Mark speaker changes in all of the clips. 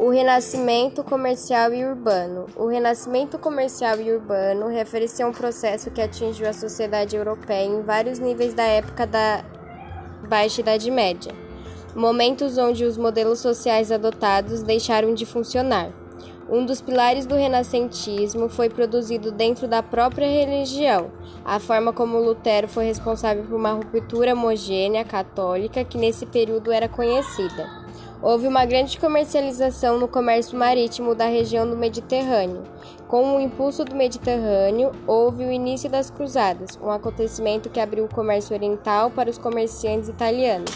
Speaker 1: O renascimento comercial e urbano. O renascimento comercial e urbano refere-se a um processo que atingiu a sociedade europeia em vários níveis da época da Baixa Idade Média, momentos onde os modelos sociais adotados deixaram de funcionar. Um dos pilares do renascentismo foi produzido dentro da própria religião, a forma como Lutero foi responsável por uma ruptura homogênea católica que nesse período era conhecida. Houve uma grande comercialização no comércio marítimo da região do Mediterrâneo. Com o impulso do Mediterrâneo, houve o início das cruzadas, um acontecimento que abriu o comércio oriental para os comerciantes italianos.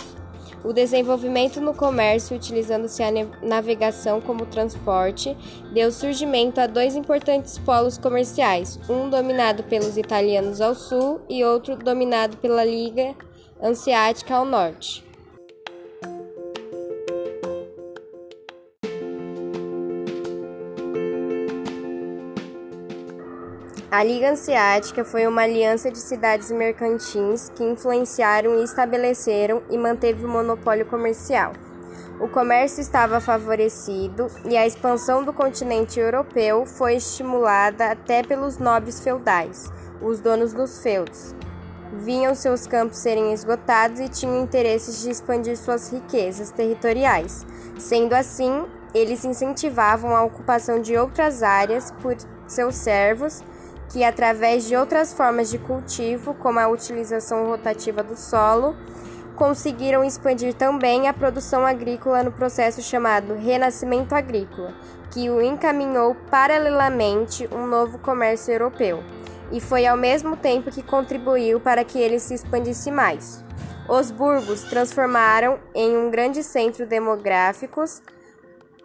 Speaker 1: O desenvolvimento no comércio, utilizando-se a navegação como transporte, deu surgimento a dois importantes polos comerciais, um dominado pelos italianos ao sul e outro dominado pela Liga Hanseática ao norte. A Liga Hanseática foi uma aliança de cidades mercantis que influenciaram e estabeleceram e manteve o monopólio comercial. O comércio estava favorecido e a expansão do continente europeu foi estimulada até pelos nobres feudais, os donos dos feudos. Viam seus campos serem esgotados e tinham interesses de expandir suas riquezas territoriais. Sendo assim, eles incentivavam a ocupação de outras áreas por seus servos que, através de outras formas de cultivo, como a utilização rotativa do solo, conseguiram expandir também a produção agrícola no processo chamado Renascimento Agrícola, que o encaminhou paralelamente um novo comércio europeu, e foi ao mesmo tempo que contribuiu para que ele se expandisse mais. Os burgos transformaram em um grande centro demográficos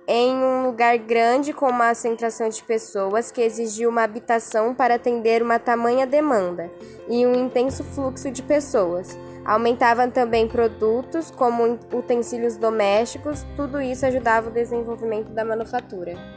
Speaker 1: em um lugar grande com uma concentração de pessoas que exigiu uma habitação para atender uma tamanha demanda e um intenso fluxo de pessoas. Aumentavam também produtos como utensílios domésticos, tudo isso ajudava o desenvolvimento da manufatura.